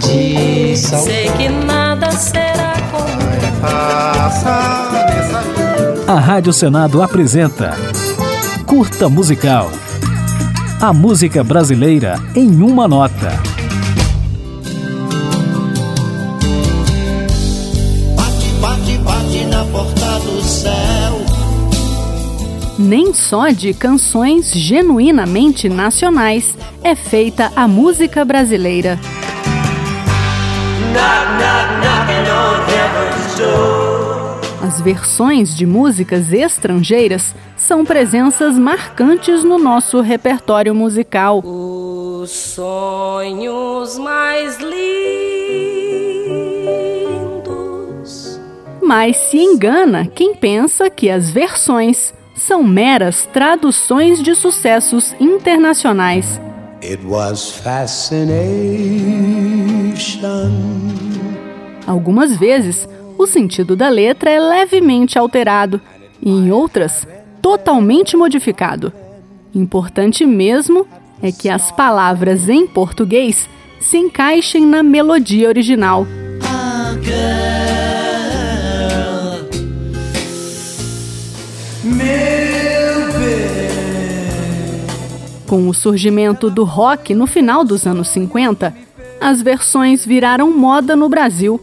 de sal. Sei que nada será como A Rádio Senado apresenta Curta Musical. A música brasileira em uma nota. Bate, bate, bate na porta do céu. Nem só de canções genuinamente nacionais é feita a música brasileira. As versões de músicas estrangeiras são presenças marcantes no nosso repertório musical. os sonhos mais lindos. Mas se engana quem pensa que as versões são meras traduções de sucessos internacionais. It was fascination. Algumas vezes, o sentido da letra é levemente alterado e, em outras, totalmente modificado. Importante mesmo é que as palavras em português se encaixem na melodia original. Com o surgimento do rock no final dos anos 50, as versões viraram moda no Brasil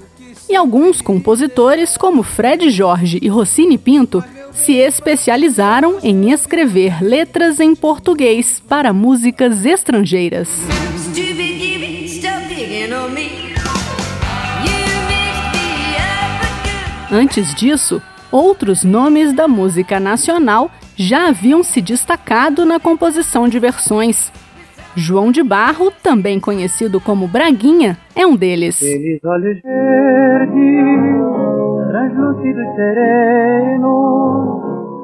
e alguns compositores, como Fred Jorge e Rossini Pinto, se especializaram em escrever letras em português para músicas estrangeiras. Antes disso, outros nomes da música nacional já haviam se destacado na composição de versões. João de Barro, também conhecido como Braguinha, é um deles. Aqueles olhos verdes, translúcidos serenos.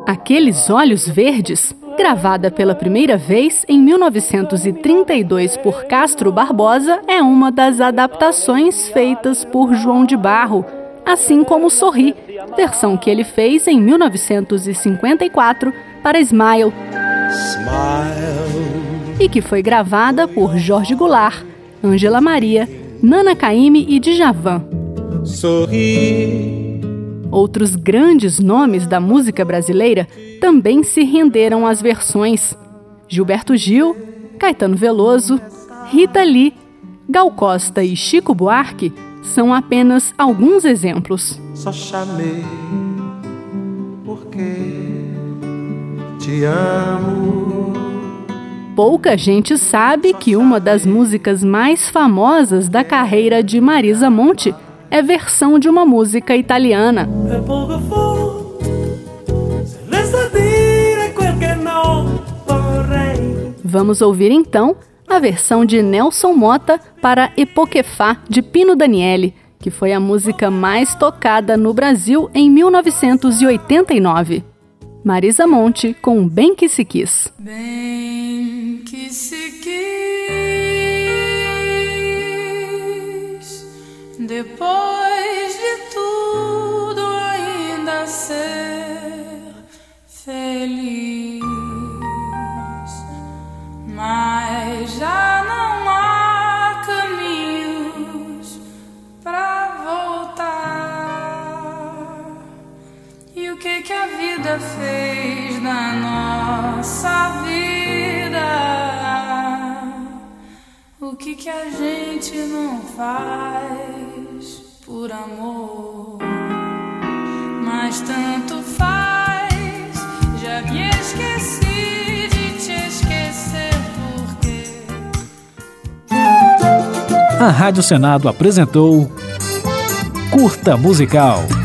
Aqueles Olhos Verdes, gravada pela primeira vez em 1932 por Castro Barbosa, é uma das adaptações feitas por João de Barro, assim como Sorri, versão que ele fez em 1954 para Smile Smile. E que foi gravada por Jorge Goulart, Ângela Maria, Nana Caymmi e Djavan. Sorri. Outros grandes nomes da música brasileira também se renderam às versões. Gilberto Gil, Caetano Veloso, Rita Lee, Gal Costa e Chico Buarque são apenas alguns exemplos. Só chamei porque te amo. Pouca gente sabe que uma das músicas mais famosas da carreira de Marisa Monte é versão de uma música italiana. É. Vamos ouvir então a versão de Nelson Mota para Epoquefá de Pino Daniele, que foi a música mais tocada no Brasil em 1989. Marisa Monte com Bem Que Se Quis. Bem que se quis, depois de tudo ainda ser feliz, mas já não há caminhos pra voltar. E o que que a vida fez na nossa vida? Que que a gente não faz por amor? Mas tanto faz, já me esqueci de te esquecer porque A Rádio Senado apresentou Curta Musical.